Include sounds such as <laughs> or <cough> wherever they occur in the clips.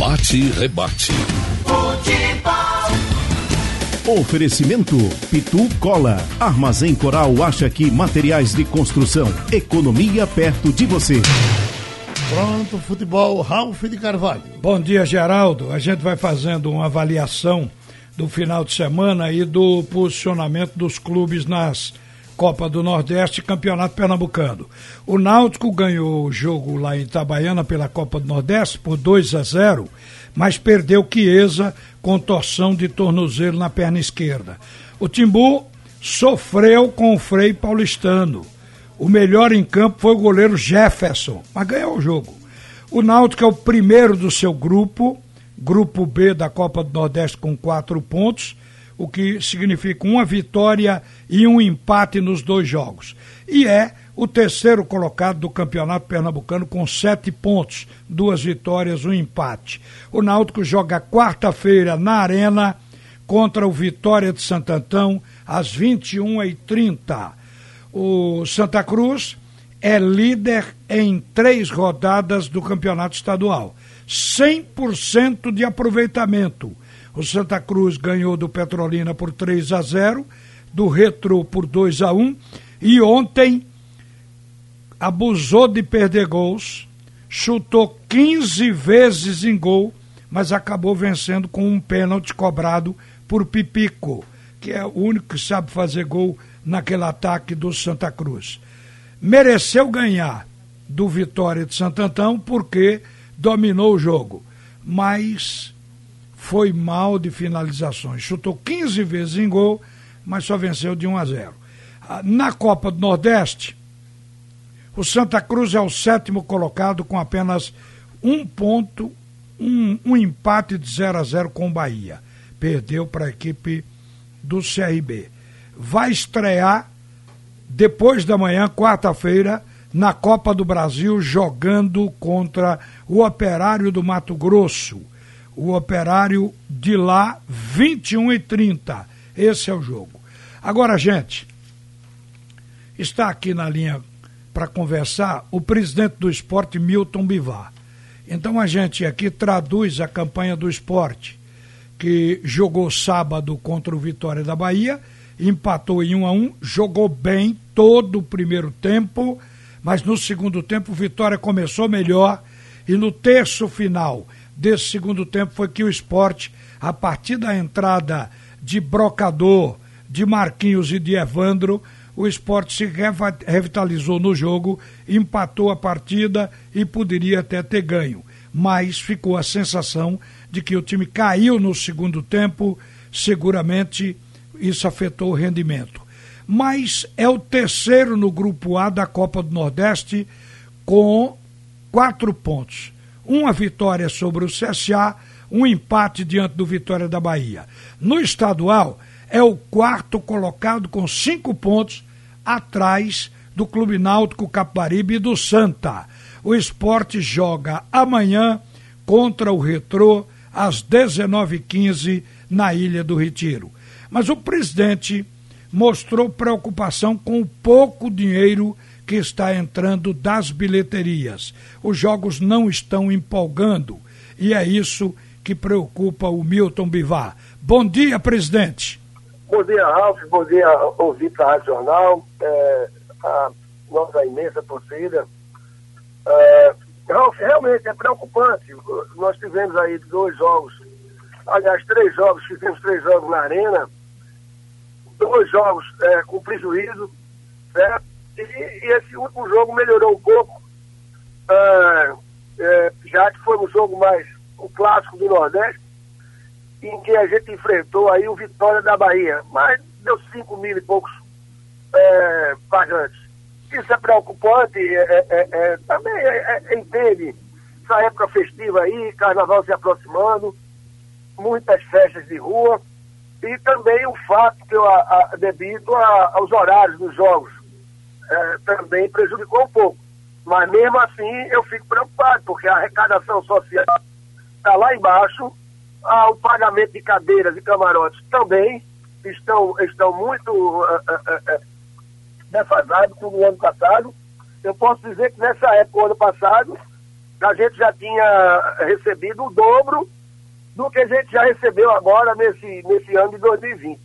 Bate e rebate. Oferecimento Pitu Cola. Armazém Coral acha que materiais de construção. Economia perto de você. Pronto, futebol, Ralf de Carvalho. Bom dia, Geraldo. A gente vai fazendo uma avaliação do final de semana e do posicionamento dos clubes nas Copa do Nordeste e Campeonato Pernambucano. O Náutico ganhou o jogo lá em Itabaiana pela Copa do Nordeste por 2 a 0, mas perdeu Chiesa com torção de tornozelo na perna esquerda. O Timbu sofreu com o Frei Paulistano. O melhor em campo foi o goleiro Jefferson, mas ganhou o jogo. O Náutico é o primeiro do seu grupo, grupo B da Copa do Nordeste com quatro pontos o que significa uma vitória e um empate nos dois jogos. E é o terceiro colocado do Campeonato Pernambucano com sete pontos, duas vitórias, um empate. O Náutico joga quarta-feira na Arena contra o Vitória de Santo Antão às 21h30. O Santa Cruz é líder em três rodadas do Campeonato Estadual. 100% de aproveitamento o Santa Cruz ganhou do Petrolina por 3 a 0, do Retro por 2 a 1 e ontem abusou de perder gols, chutou 15 vezes em gol, mas acabou vencendo com um pênalti cobrado por Pipico, que é o único que sabe fazer gol naquele ataque do Santa Cruz. Mereceu ganhar do Vitória de Santo Antão porque dominou o jogo, mas foi mal de finalizações. Chutou 15 vezes em gol, mas só venceu de 1 a 0. Ah, na Copa do Nordeste, o Santa Cruz é o sétimo colocado com apenas um ponto, um, um empate de 0 a 0 com o Bahia. Perdeu para a equipe do CRB. Vai estrear depois da manhã, quarta-feira, na Copa do Brasil, jogando contra o Operário do Mato Grosso o operário de lá, 21 e 30. Esse é o jogo. Agora, gente, está aqui na linha para conversar o presidente do esporte, Milton Bivar. Então a gente aqui traduz a campanha do esporte, que jogou sábado contra o Vitória da Bahia, empatou em 1 a 1 jogou bem todo o primeiro tempo, mas no segundo tempo o Vitória começou melhor e no terço final desse segundo tempo foi que o esporte, a partir da entrada de Brocador, de Marquinhos e de Evandro, o esporte se revitalizou no jogo, empatou a partida e poderia até ter ganho. Mas ficou a sensação de que o time caiu no segundo tempo, seguramente isso afetou o rendimento. Mas é o terceiro no grupo A da Copa do Nordeste com quatro pontos uma vitória sobre o CSA, um empate diante do Vitória da Bahia. No estadual, é o quarto colocado com cinco pontos atrás do Clube Náutico Capibaribe e do Santa. O esporte joga amanhã contra o Retrô às 19h15 na Ilha do Retiro. Mas o presidente mostrou preocupação com o pouco dinheiro que está entrando das bilheterias. Os jogos não estão empolgando e é isso que preocupa o Milton Bivar. Bom dia, presidente. Bom dia, Ralf. Bom dia, ouvinte da Rádio Jornal. É, a nossa imensa torcida. É, Ralf, realmente é preocupante. Nós tivemos aí dois jogos, aliás, três jogos, fizemos três jogos na Arena, dois jogos é, com prejuízo, certo? E, e, esse último jogo melhorou um pouco, ah, é, já que foi um jogo mais o clássico do Nordeste, em que a gente enfrentou aí o Vitória da Bahia, mas deu 5 mil e poucos é, pagantes. Isso é preocupante, é, é, é também é, é, entende. Essa época festiva aí, carnaval se aproximando, muitas festas de rua, e também o fato que eu a, a, debito a, aos horários dos jogos é, também prejudicou um pouco. Mas mesmo assim eu fico preocupado, porque a arrecadação social está lá embaixo, ah, o pagamento de cadeiras e camarotes também estão, estão muito uh, defasados com o ano passado. Eu posso dizer que nessa época, ano passado, a gente já tinha recebido o dobro do que a gente já recebeu agora nesse, nesse ano de 2020.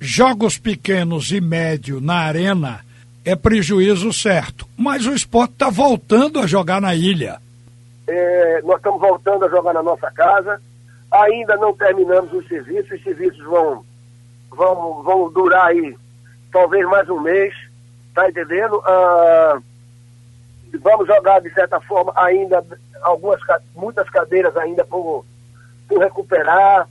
Jogos pequenos e médio na arena é prejuízo certo, mas o esporte está voltando a jogar na ilha. É, nós estamos voltando a jogar na nossa casa, ainda não terminamos os serviços, os serviços vão, vão, vão durar aí talvez mais um mês, tá entendendo? Ah, vamos jogar de certa forma ainda algumas muitas cadeiras ainda por, por recuperar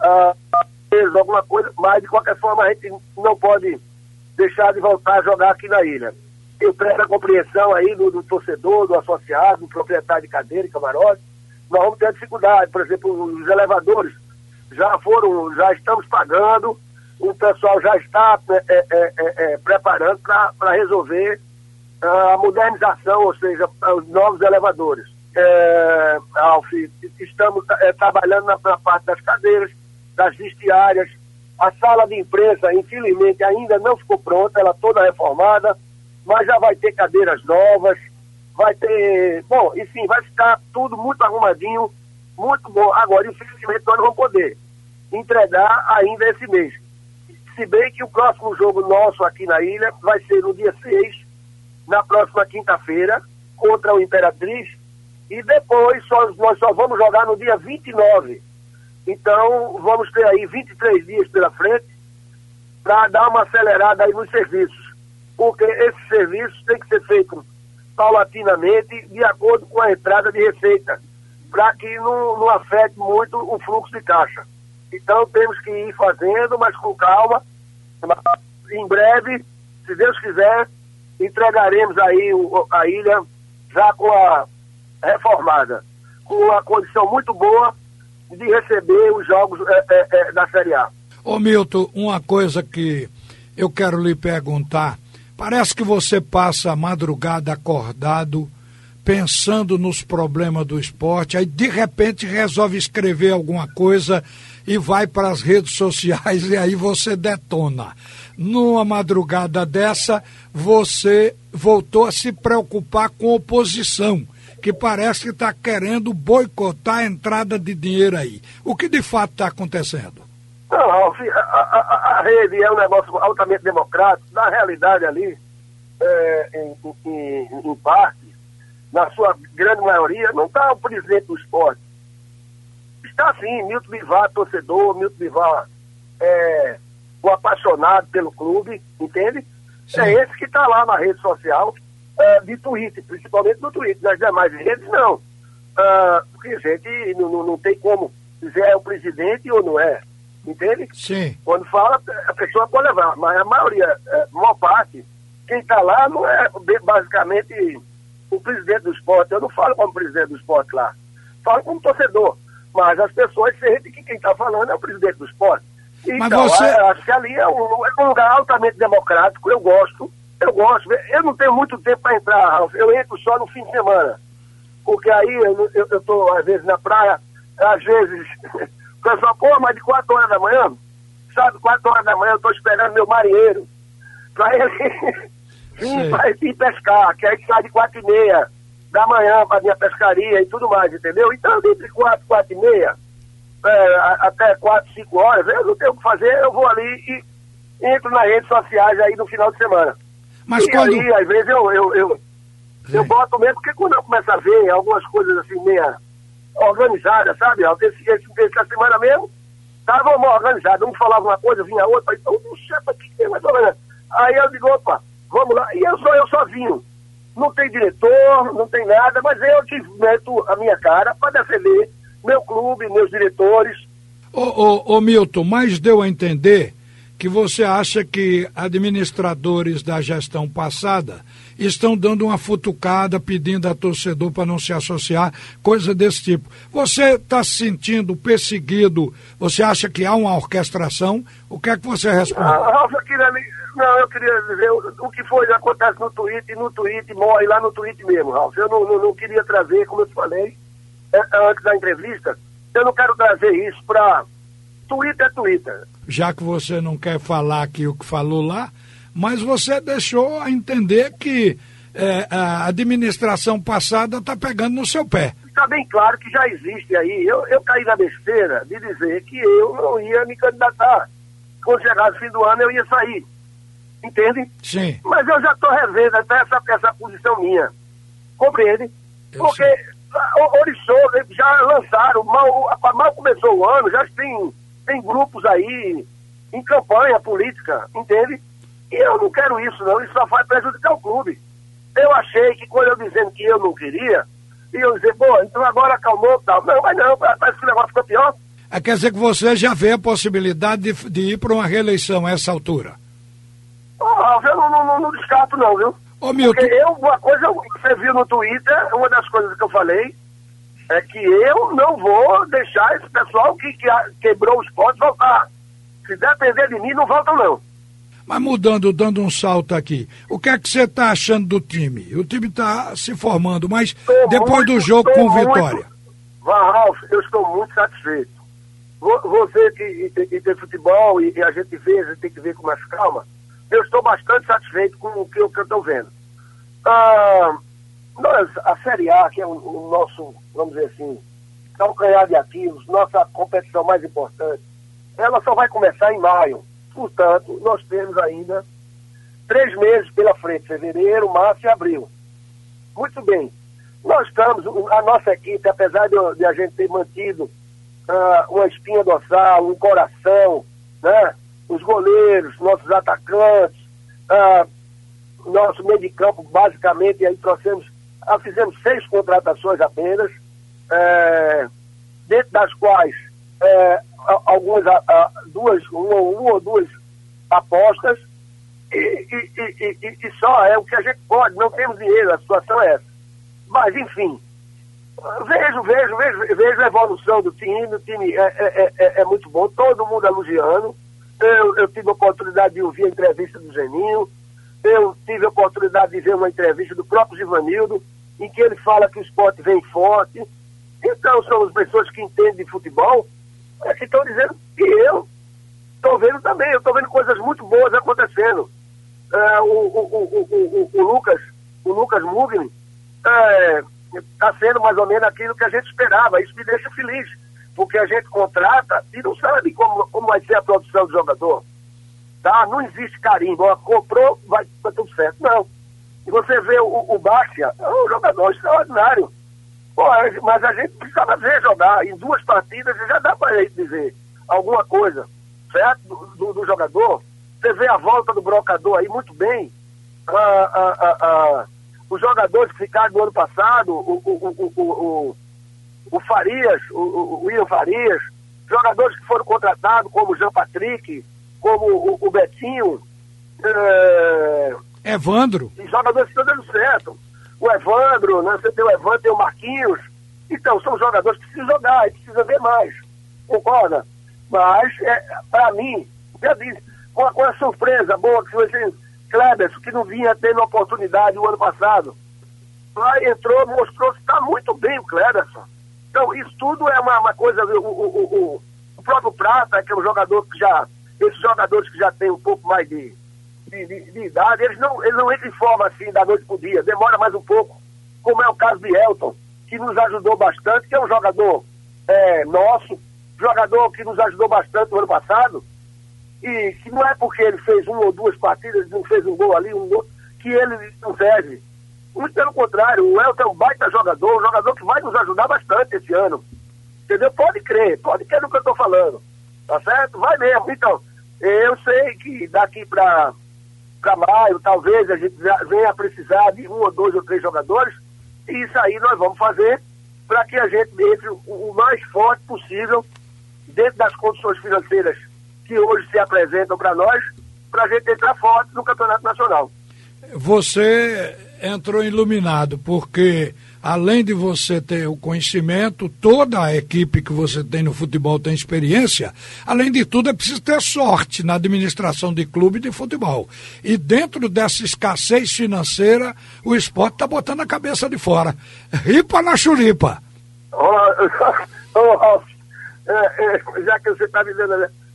uh, alguma coisa mas de qualquer forma a gente não pode deixar de voltar a jogar aqui na ilha eu peço a compreensão aí do, do, torcedor, do associado, do proprietário de cadeira e camarote nós vamos ter dificuldade, por exemplo, os elevadores já foram, já estamos pagando, o pessoal já está é, é, é, é preparando para resolver a modernização, ou seja, os novos elevadores. É, Alf, estamos é, trabalhando na, na, parte das cadeiras, das vestiárias. A sala de imprensa, infelizmente, ainda não ficou pronta, ela toda reformada, mas já vai ter cadeiras novas, vai ter. Bom, enfim, vai ficar tudo muito arrumadinho, muito bom. Agora, infelizmente, nós não vamos poder entregar ainda esse mês. Se bem que o próximo jogo nosso aqui na ilha vai ser no dia 6 na próxima quinta-feira contra o Imperatriz e depois só, nós só vamos jogar no dia 29. Então vamos ter aí 23 dias pela frente para dar uma acelerada aí nos serviços, porque esses serviços têm que ser feitos paulatinamente de acordo com a entrada de receita, para que não, não afete muito o fluxo de caixa. Então temos que ir fazendo, mas com calma. Em breve, se Deus quiser, entregaremos aí a ilha já com a reformada, com uma condição muito boa de receber os jogos é, é, é, da Série A. Ô Milton, uma coisa que eu quero lhe perguntar, parece que você passa a madrugada acordado pensando nos problemas do esporte, aí de repente resolve escrever alguma coisa e vai para as redes sociais <laughs> e aí você detona. Numa madrugada dessa, você voltou a se preocupar com oposição, que parece que está querendo boicotar a entrada de dinheiro aí. O que de fato está acontecendo? Não, a, a, a, rede é um negócio altamente democrático. Na realidade, ali, é, em, em, em parte, na sua grande maioria, não está o presidente do esporte Está sim, Milton Bivar, torcedor, Milton Bivar é um apaixonado pelo clube, entende? Sim. É esse que está lá na rede social é, de Twitter, principalmente no Twitter. Nas demais redes, não. Ah, porque, gente, não, não, não tem como dizer é o presidente ou não é. Entende? Sim. Quando fala, a pessoa pode levar, mas a maioria, é, a maior parte, quem está lá não é basicamente o presidente do esporte. Eu não falo como presidente do esporte lá. Falo como torcedor. Mas as pessoas sentem que quem está falando é o presidente do esporte. Então, você... acho que ali é um, é um, lugar altamente democrático, eu gosto, eu gosto. Eu não tenho muito tempo para entrar, Ralf, eu entro só no fim de semana. Porque aí eu estou, às vezes, na praia, às vezes, o pessoal, pô, mas de 4 horas da manhã, sabe, 4 horas da manhã eu estou esperando meu marinheiro para ele <laughs> vir, pra ir pescar, que aí sai de 4 e meia da manhã para minha pescaria e tudo mais, entendeu? Então, entre 4, 4 e meia, é, até 4, 5 horas, eu não tenho o que fazer, eu vou ali e entro nas redes sociais aí no final de semana. Mas e quando... aí, às vezes, eu, eu, eu, eu boto mesmo, porque quando eu começo a ver algumas coisas assim, meia organizadas, sabe? Esse, esse, essa semana mesmo, estava organizado. Um falava uma coisa, vinha outra, então, não sei para que tem mais ou menos. Aí eu digo, opa, vamos lá. E eu sou eu sozinho não tem diretor, não tem nada, mas eu te meto a minha cara para defender meu clube, meus diretores. Ô, ô, ô Milton, mas deu a entender que você acha que administradores da gestão passada estão dando uma futucada, pedindo a torcedor para não se associar, coisa desse tipo. Você está se sentindo perseguido? Você acha que há uma orquestração? O que é que você responde? Ah, eu queria, não, eu queria dizer o, que foi, acontece no Twitter, no Twitter, morre lá no Twitter mesmo, Ralf. Eu não, não, não queria trazer, como eu te falei é, antes da entrevista, eu não quero trazer isso para Twitter é Twitter. Já que você não quer falar aqui o que falou lá, mas você deixou a entender que é, a administração passada está pegando no seu pé. Está bem claro que já existe aí. Eu, eu caí na besteira de dizer que eu não ia me candidatar. Quando chegasse o fim do ano, eu ia sair. Entende? Sim. Mas eu já estou revendo até essa, essa posição minha. Compreende? Eu Porque Orixô já lançaram, mal, mal começou o ano, já tem, tem grupos aí em campanha política, entende? E eu não quero isso, não. Isso só vai prejudicar o clube. Eu achei que quando eu dizendo que eu não queria, e eu dizer, pô, então agora acalmou e tal. Não, mas não, parece que o negócio ficou pior. Ah, Quer dizer que você já vê a possibilidade de, de ir para uma reeleição a essa altura. Ralf, eu não, não, não, não descarto, não, viu? Ô, Milton, Porque eu, uma coisa, você viu no Twitter, uma das coisas que eu falei é que eu não vou deixar esse pessoal que, que quebrou os pontos voltar. Se depender de mim, não voltam, não. mas mudando, dando um salto aqui, o que é que você está achando do time? O time está se formando, mas depois muito- do jogo com muito- Vitória. Ralf, eu estou muito satisfeito. Vo- Você que e tem, futebol e, e a gente vê, a gente tem que ver com mais calma, eu estou bastante satisfeito com o que, eu- que eu estou vendo. Ah, nós, a Série A, que é o, o nosso, vamos dizer assim, calcanhar de ativos, nossa competição mais importante, ela só vai começar em maio. Portanto, nós temos ainda três meses pela frente, fevereiro, março e abril. Muito bem. Nós estamos, a nossa equipe, apesar de, de a gente ter mantido ah, uma espinha dorsal, um coração, né? os goleiros, nossos atacantes, ah, nosso meio de campo, basicamente, e aí trouxemos, ah, fizemos seis contratações apenas, eh, dentro das quais a- algumas, ah, ah, duas, uma, uma ou duas apostas, e, e- e- e- só é o que a gente pode, não temos dinheiro, a situação é essa. Mas, enfim, vejo, vejo, vejo, vejo a evolução do time, o time é, é- é- é muito bom, todo mundo elogiando. Eu, eu tive a oportunidade de ouvir a entrevista do Geninho, eu tive a oportunidade de ver uma entrevista do próprio Givanildo, em que ele fala que o esporte vem forte. Então, somos pessoas que entendem de futebol, é que estão dizendo que eu estou vendo também, eu estou vendo coisas muito boas acontecendo. É, o, o, o, o, Lucas, o Lucas Mugni, está sendo mais ou menos aquilo que a gente esperava. Isso me deixa feliz, porque a gente contrata e não sabe como, como vai ser a produção do jogador. Tá? Não existe carimbo, ó, comprou, vai, vai tudo certo. Não. E você vê o, o Bárcia, é um jogador extraordinário. Pô, mas a gente precisava ver jogar. Em duas partidas já dá para dizer alguma coisa, certo? Do, do- do jogador. Você vê a volta do brocador aí muito bem. Ah, ah, ah, ah, os jogadores que ficaram do ano passado, o, o, o, o, o, Farias, o, o, o Farias, jogadores que foram contratados, como o Jean Patrick, como o, Betinho, eh, Evandro, e jogadores que estão dando certo. O Evandro, né? você tem o Evandro, tem o Marquinhos. Então, são jogadores que precisam jogar e precisam ver mais. Concorda? Mas, é, para mim, já disse, com a, com a surpresa boa que você, Kleber, que não vinha tendo oportunidade o ano passado, lá entrou, mostrou que está muito bem o Kleberson. Então, isso tudo é uma, uma coisa. O, o, o- o próprio Prata, que é um jogador que já. Esses jogadores que já têm um pouco mais de, de, de- de idade, eles não, eles não entram em forma assim da noite para o dia, demora mais um pouco, como é o caso de Elton, que nos ajudou bastante, que é um jogador é, nosso, jogador que nos ajudou bastante no ano passado, e que não é porque ele fez uma ou duas partidas, não fez um gol ali, um gol, que ele não serve. Muito pelo contrário, o Elton é um baita jogador, um jogador que vai nos ajudar bastante esse ano. Entendeu? Pode crer, pode crer no que eu estou falando. Tá certo? Vai mesmo. Então, eu sei que daqui para maio, talvez a gente venha a precisar de um ou dois ou três jogadores, e isso aí nós vamos fazer para que a gente entre o mais forte possível dentro das condições financeiras que hoje se apresentam para nós, para a gente entrar forte no Campeonato Nacional. você entrou iluminado, porque além de você ter o conhecimento, toda a equipe que você tem no futebol tem experiência, além de tudo é preciso ter sorte na administração de clube de futebol. E dentro dessa escassez financeira, o esporte está botando a cabeça de fora. Ripa na <laughs> é, é, já que você está me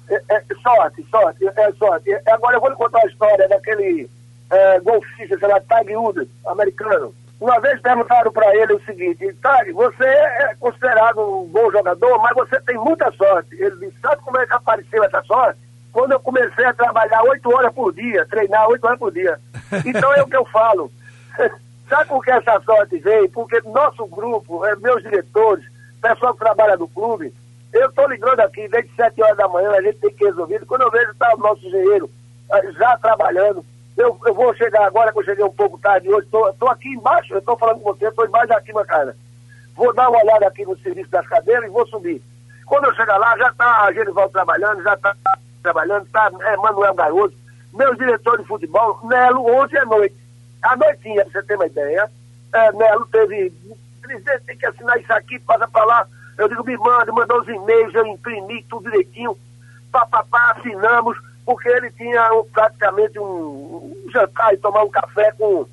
É, é, sorte, sorte, é sorte. Agora eu vou lhe contar a história daquele é, golfista, sei lá, Tiger Woods, americano. Uma vez perguntaram para ele o seguinte, Tiger, você é considerado um bom jogador, mas você tem muita sorte. Ele disse, sabe como é que apareceu essa sorte? Quando eu comecei a trabalhar oito horas por dia, treinar oito horas por dia. <laughs> Então é o que eu falo. <laughs> Sabe por que essa sorte veio? Porque nosso grupo, é, meus diretores, pessoal que trabalha no clube, eu estou ligando aqui desde sete horas da manhã, a gente tem que resolver. Quando eu vejo está o nosso engenheiro eh, já trabalhando, eu, eu vou chegar agora, que eu cheguei um pouco tarde hoje, estou aqui embaixo, eu estou falando com você, estou embaixo da arquibancada. Vou dar uma olhada aqui no serviço das cadeiras e vou subir. Quando eu chegar lá, já está a Genival trabalhando, já está trabalhando, está é, Manuel Garoto, meus diretores de futebol, Nelo, ontem à noite. À noitinha, para você ter uma ideia, é, Nelo teve, presidente, tem que assinar isso aqui, passa para lá. Eu digo, me manda, mandou os e-mails, eu imprimi tudo direitinho, papapá, assinamos porque ele tinha praticamente um, um jantar e tomar um café com,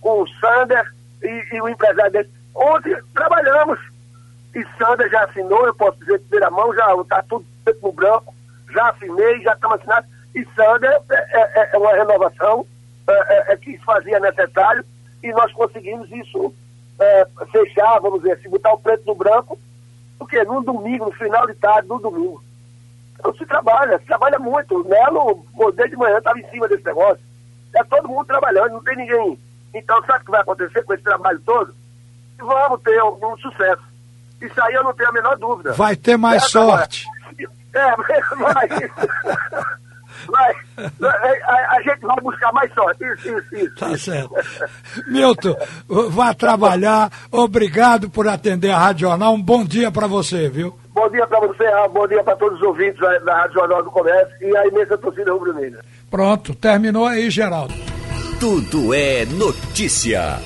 com o Sander e, e o empresário dele. Ontem trabalhamos e Sander já assinou, eu posso dizer de primeira mão, já está tudo no branco, já assinei, já estamos assinados. E Sander é, é, é uma renovação é, é, é, que se fazia necessário e nós conseguimos isso é, fechar, vamos dizer assim, botar o preto no branco, porque no domingo, no final de tarde, no domingo. Então se trabalha, se trabalha muito. O Melo, desde de manhã, estava em cima desse negócio. É todo mundo trabalhando, não tem ninguém. Então, sabe o que vai acontecer com esse trabalho todo? Vamos ter um, um sucesso. Isso aí eu não tenho a menor dúvida. Vai ter mais sorte. É, <laughs> vai, a, a, gente vai buscar mais sorte. Isso, isso, isso. Tá certo. Milton, vá trabalhar. Obrigado por atender a Rádio Jornal. Um bom dia para você, viu? Bom dia para você, bom dia para todos os ouvintes da Rádio Jornal do Comércio e a imensa torcida rubro-negra. Pronto, terminou aí, Geraldo. Tudo é notícia.